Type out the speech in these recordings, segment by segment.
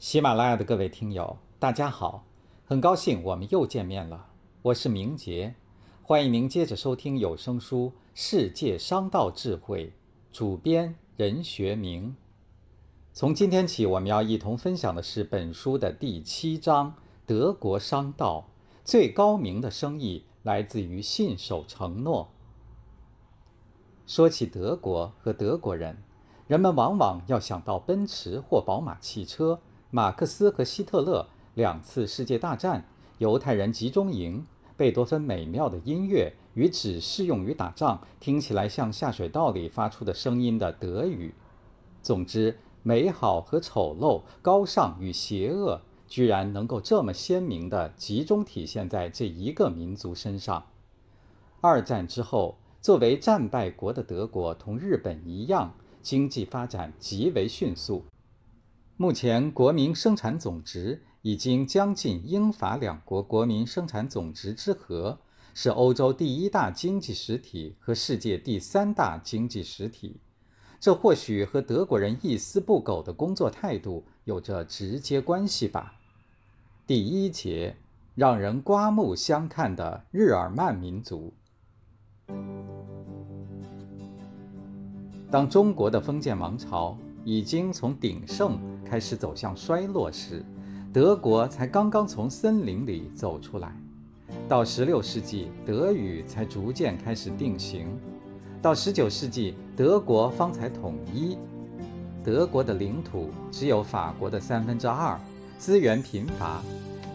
喜马拉雅的各位听友，大家好，很高兴我们又见面了。我是明杰，欢迎您接着收听有声书《世界商道智慧》，主编任学明。从今天起，我们要一同分享的是本书的第七章：德国商道最高明的生意来自于信守承诺。说起德国和德国人，人们往往要想到奔驰或宝马汽车。马克思和希特勒两次世界大战，犹太人集中营，贝多芬美妙的音乐与只适用于打仗、听起来像下水道里发出的声音的德语。总之，美好和丑陋、高尚与邪恶，居然能够这么鲜明地集中体现在这一个民族身上。二战之后，作为战败国的德国，同日本一样，经济发展极为迅速。目前，国民生产总值已经将近英法两国国民生产总值之和，是欧洲第一大经济实体和世界第三大经济实体。这或许和德国人一丝不苟的工作态度有着直接关系吧。第一节，让人刮目相看的日耳曼民族。当中国的封建王朝。已经从鼎盛开始走向衰落时，德国才刚刚从森林里走出来。到16世纪，德语才逐渐开始定型；到19世纪，德国方才统一。德国的领土只有法国的三分之二，资源贫乏，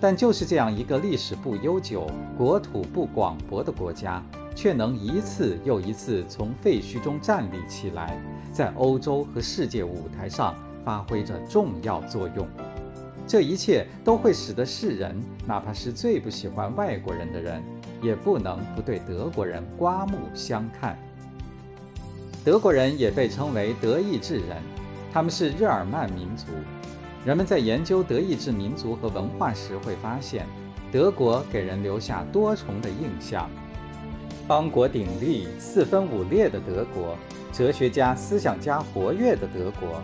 但就是这样一个历史不悠久、国土不广博的国家。却能一次又一次从废墟中站立起来，在欧洲和世界舞台上发挥着重要作用。这一切都会使得世人，哪怕是最不喜欢外国人的人，也不能不对德国人刮目相看。德国人也被称为德意志人，他们是日耳曼民族。人们在研究德意志民族和文化时会发现，德国给人留下多重的印象。邦国鼎立、四分五裂的德国，哲学家、思想家活跃的德国，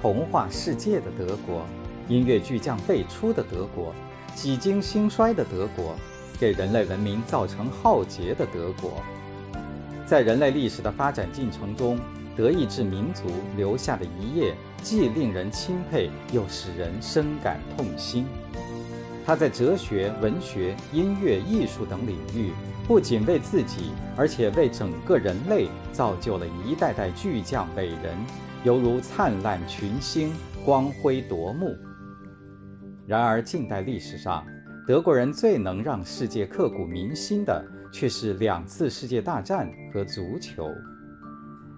童话世界的德国，音乐巨匠辈出的德国，几经兴衰的德国，给人类文明造成浩劫的德国，在人类历史的发展进程中，德意志民族留下的一页，既令人钦佩，又使人深感痛心。他在哲学、文学、音乐、艺术等领域。不仅为自己，而且为整个人类造就了一代代巨匠伟人，犹如灿烂群星，光辉夺目。然而，近代历史上，德国人最能让世界刻骨铭心的，却是两次世界大战和足球。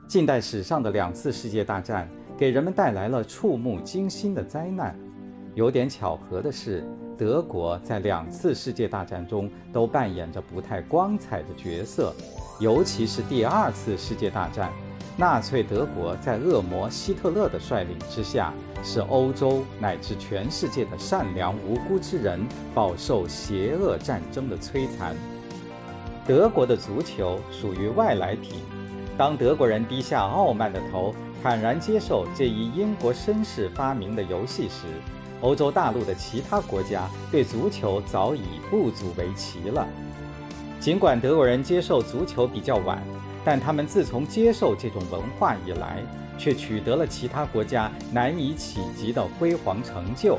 近代史上的两次世界大战，给人们带来了触目惊心的灾难。有点巧合的是。德国在两次世界大战中都扮演着不太光彩的角色，尤其是第二次世界大战，纳粹德国在恶魔希特勒的率领之下，使欧洲乃至全世界的善良无辜之人饱受邪恶战争的摧残。德国的足球属于外来品，当德国人低下傲慢的头，坦然接受这一英国绅士发明的游戏时，欧洲大陆的其他国家对足球早已不足为奇了。尽管德国人接受足球比较晚，但他们自从接受这种文化以来，却取得了其他国家难以企及的辉煌成就。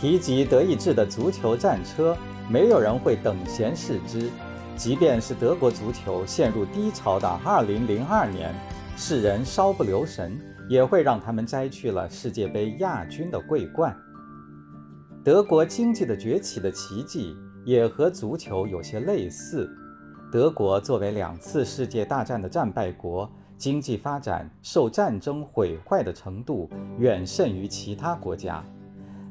提及德意志的足球战车，没有人会等闲视之。即便是德国足球陷入低潮的2002年，世人稍不留神。也会让他们摘去了世界杯亚军的桂冠。德国经济的崛起的奇迹也和足球有些类似。德国作为两次世界大战的战败国，经济发展受战争毁坏的程度远甚于其他国家，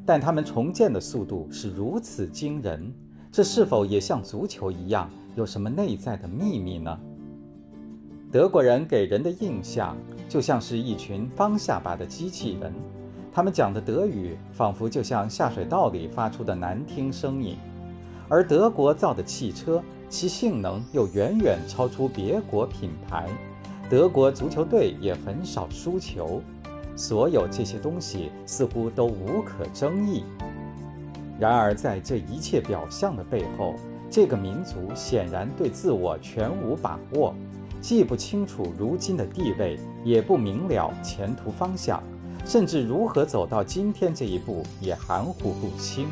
但他们重建的速度是如此惊人，这是否也像足球一样有什么内在的秘密呢？德国人给人的印象就像是一群方下巴的机器人，他们讲的德语仿佛就像下水道里发出的难听声音，而德国造的汽车其性能又远远超出别国品牌，德国足球队也很少输球，所有这些东西似乎都无可争议。然而，在这一切表象的背后，这个民族显然对自我全无把握，既不清楚如今的地位，也不明了前途方向，甚至如何走到今天这一步也含糊不清。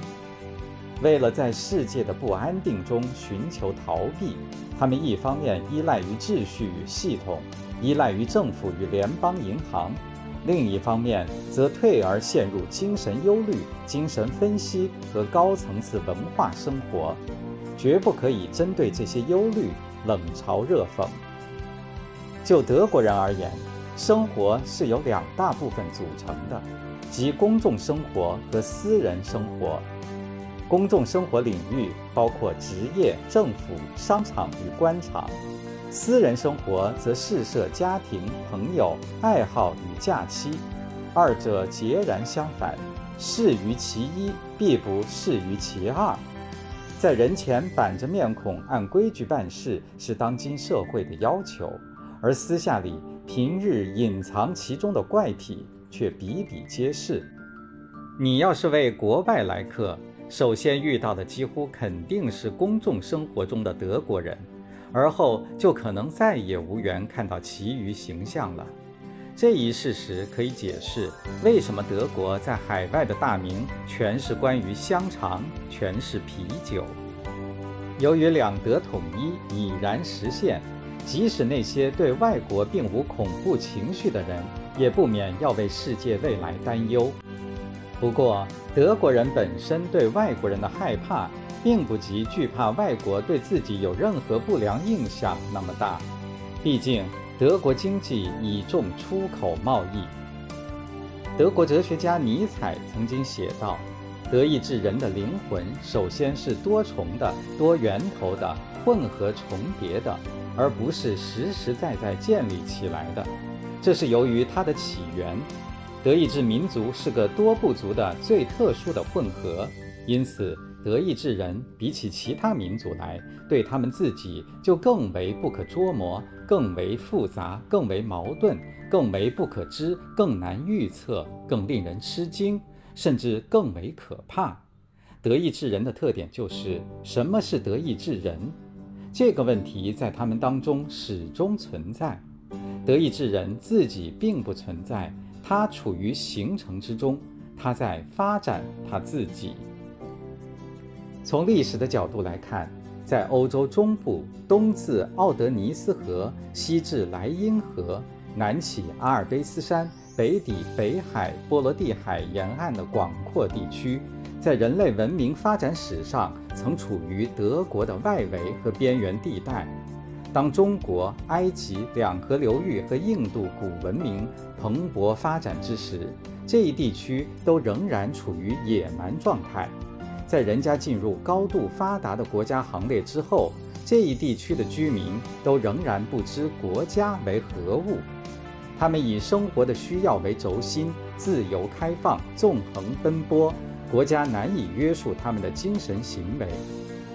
为了在世界的不安定中寻求逃避，他们一方面依赖于秩序与系统，依赖于政府与联邦银行。另一方面，则退而陷入精神忧虑、精神分析和高层次文化生活，绝不可以针对这些忧虑冷嘲热讽。就德国人而言，生活是由两大部分组成的，即公众生活和私人生活。公众生活领域包括职业、政府、商场与官场。私人生活则事涉家庭、朋友、爱好与假期，二者截然相反，适于其一，必不适于其二。在人前板着面孔按规矩办事是当今社会的要求，而私下里平日隐藏其中的怪癖却比比皆是。你要是为国外来客，首先遇到的几乎肯定是公众生活中的德国人。而后就可能再也无缘看到其余形象了。这一事实可以解释为什么德国在海外的大名全是关于香肠，全是啤酒。由于两德统一已然实现，即使那些对外国并无恐怖情绪的人，也不免要为世界未来担忧。不过，德国人本身对外国人的害怕。并不及惧怕外国对自己有任何不良印象那么大，毕竟德国经济倚重出口贸易。德国哲学家尼采曾经写道：“德意志人的灵魂首先是多重的、多源头的、混合重叠的，而不是实实在在建立起来的。这是由于它的起源。德意志民族是个多部族的最特殊的混合，因此。”德意志人比起其他民族来，对他们自己就更为不可捉摸，更为复杂，更为矛盾，更为不可知，更难预测，更令人吃惊，甚至更为可怕。德意志人的特点就是什么是德意志人？这个问题在他们当中始终存在。德意志人自己并不存在，他处于形成之中，他在发展他自己。从历史的角度来看，在欧洲中部，东自奥德尼斯河，西至莱茵河，南起阿尔卑斯山，北抵北海、波罗的海沿岸的广阔地区，在人类文明发展史上曾处于德国的外围和边缘地带。当中国、埃及两河流域和印度古文明蓬勃发展之时，这一地区都仍然处于野蛮状态。在人家进入高度发达的国家行列之后，这一地区的居民都仍然不知国家为何物。他们以生活的需要为轴心，自由开放、纵横奔波，国家难以约束他们的精神行为。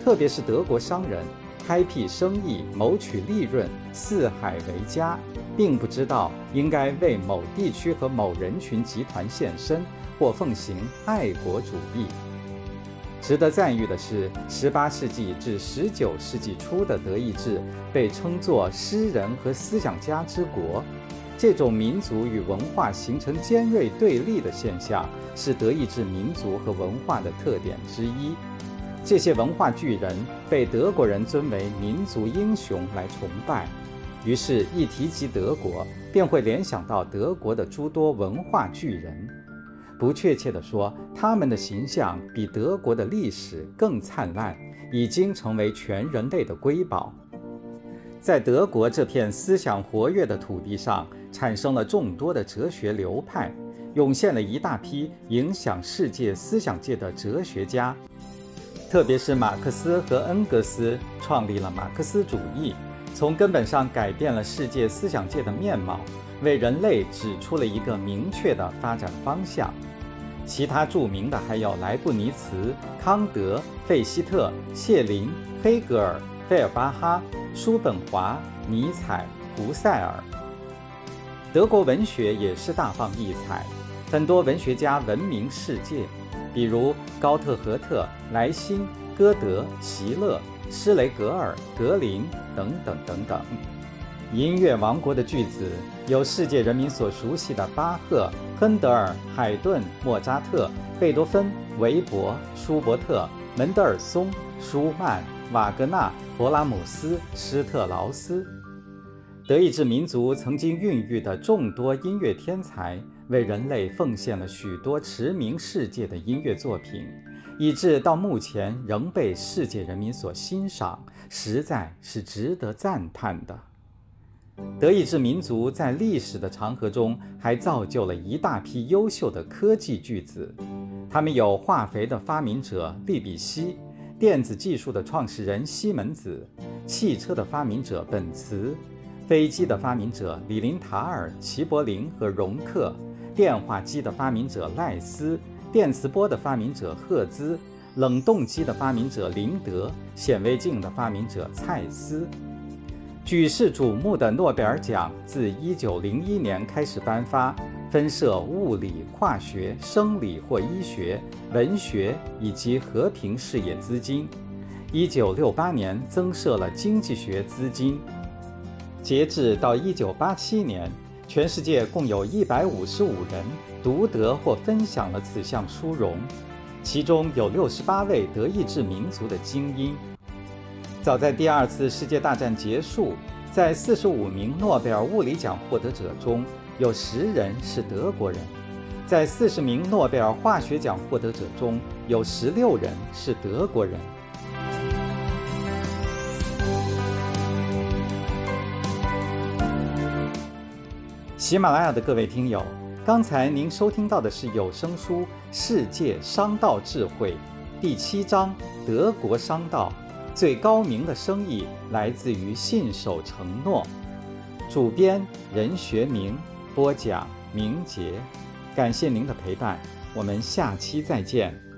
特别是德国商人开辟生意、谋取利润，四海为家，并不知道应该为某地区和某人群集团献身，或奉行爱国主义。值得赞誉的是，18世纪至19世纪初的德意志被称作诗人和思想家之国。这种民族与文化形成尖锐对立的现象，是德意志民族和文化的特点之一。这些文化巨人被德国人尊为民族英雄来崇拜，于是，一提及德国，便会联想到德国的诸多文化巨人。不确切地说，他们的形象比德国的历史更灿烂，已经成为全人类的瑰宝。在德国这片思想活跃的土地上，产生了众多的哲学流派，涌现了一大批影响世界思想界的哲学家。特别是马克思和恩格斯创立了马克思主义，从根本上改变了世界思想界的面貌，为人类指出了一个明确的发展方向。其他著名的还有莱布尼茨、康德、费希特、谢林、黑格尔、费尔巴哈、叔本华、尼采、胡塞尔。德国文学也是大放异彩，很多文学家闻名世界，比如高特荷特、莱辛、歌德、席勒、施雷格尔、格林等等等等。音乐王国的巨子有世界人民所熟悉的巴赫、亨德尔、海顿、莫扎特、贝多芬、韦伯、舒伯特、门德尔松、舒曼、瓦格纳、勃拉姆斯、施特劳斯。德意志民族曾经孕育的众多音乐天才，为人类奉献了许多驰名世界的音乐作品，以致到目前仍被世界人民所欣赏，实在是值得赞叹的。德意志民族在历史的长河中，还造就了一大批优秀的科技巨子。他们有化肥的发明者利比希，电子技术的创始人西门子，汽车的发明者本茨，飞机的发明者李林塔尔、齐柏林和容克，电话机的发明者赖斯，电磁波的发明者赫兹，冷冻机的发明者林德，显微镜的发明者蔡司。举世瞩目的诺贝尔奖自1901年开始颁发，分设物理、化学、生理或医学、文学以及和平事业资金。1968年增设了经济学资金。截至到1987年，全世界共有一百五十五人独得或分享了此项殊荣，其中有六十八位德意志民族的精英。早在第二次世界大战结束，在四十五名诺贝尔物理奖获得者中，有十人是德国人；在四十名诺贝尔化学奖获得者中，有十六人是德国人。喜马拉雅的各位听友，刚才您收听到的是有声书《世界商道智慧》第七章《德国商道》。最高明的生意来自于信守承诺。主编任学明，播讲明杰，感谢您的陪伴，我们下期再见。